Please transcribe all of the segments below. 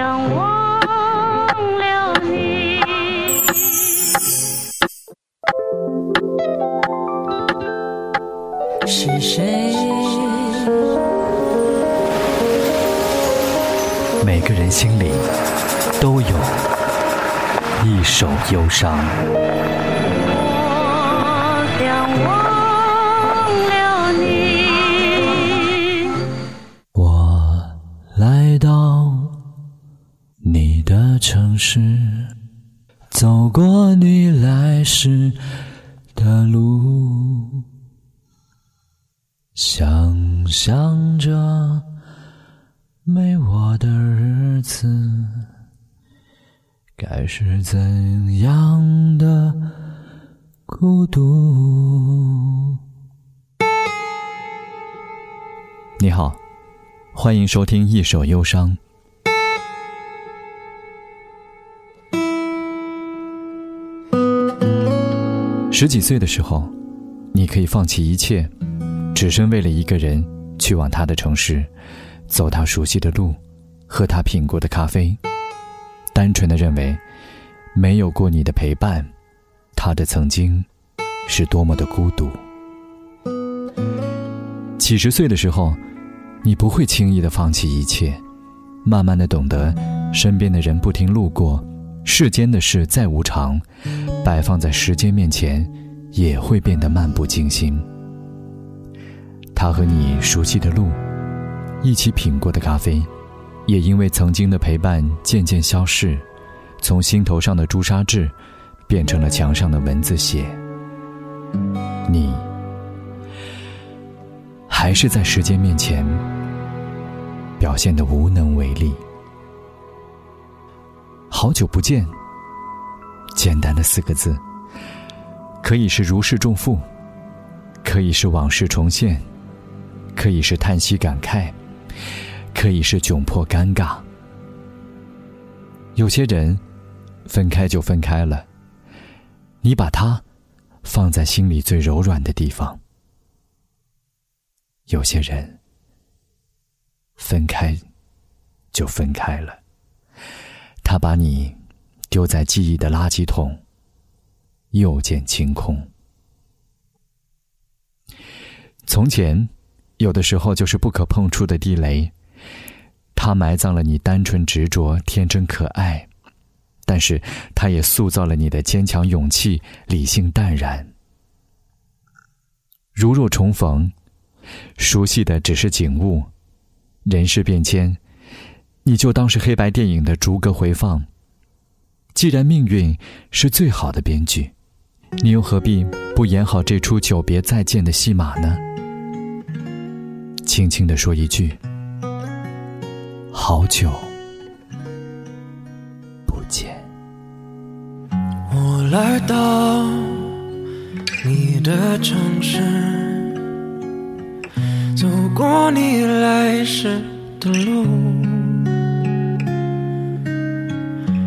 想忘了你。是谁？每个人心里都有一首忧伤。我想忘是，走过你来时的路，想象着没我的日子该是怎样的孤独。你好。欢迎收听《一首忧伤》。十几岁的时候，你可以放弃一切，只身为了一个人去往他的城市，走他熟悉的路，喝他品过的咖啡，单纯的认为，没有过你的陪伴，他的曾经是多么的孤独。几十岁的时候。你不会轻易的放弃一切，慢慢的懂得，身边的人不停路过，世间的事再无常，摆放在时间面前，也会变得漫不经心。他和你熟悉的路，一起品过的咖啡，也因为曾经的陪伴渐渐消逝，从心头上的朱砂痣，变成了墙上的文字写。你。还是在时间面前表现的无能为力。好久不见，简单的四个字，可以是如释重负，可以是往事重现，可以是叹息感慨，可以是窘迫尴尬。有些人分开就分开了，你把它放在心里最柔软的地方。有些人分开就分开了，他把你丢在记忆的垃圾桶，又见清空。从前，有的时候就是不可碰触的地雷，它埋葬了你单纯执着、天真可爱，但是它也塑造了你的坚强、勇气、理性淡然。如若重逢。熟悉的只是景物，人事变迁，你就当是黑白电影的逐格回放。既然命运是最好的编剧，你又何必不演好这出久别再见的戏码呢？轻轻的说一句：“好久不见。”我来到你的城市。走过你来时的路，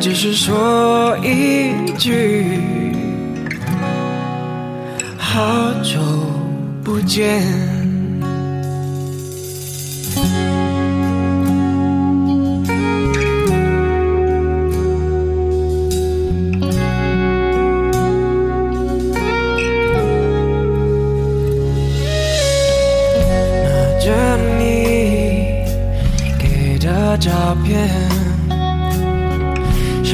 只是说一句好久不见。拿着你给的照片，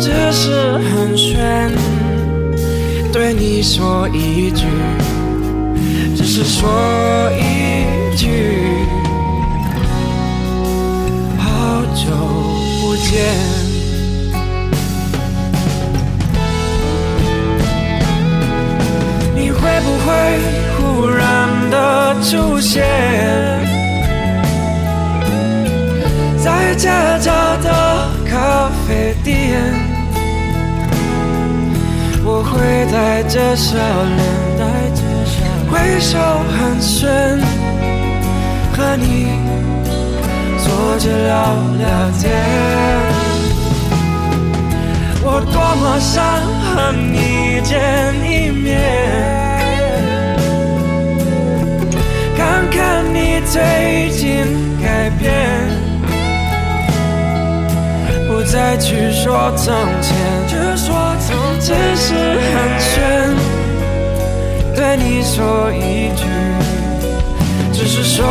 只是寒暄，对你说一句，只是说一句，好久不见。你会不会忽然的出现在街角的咖啡店？会带着笑脸，带着笑脸挥手寒暄，和你坐着聊聊天。我多么想和你见一面，看看你最近改变，再去说从前，只说从前，是寒暄，对你说一句，只是说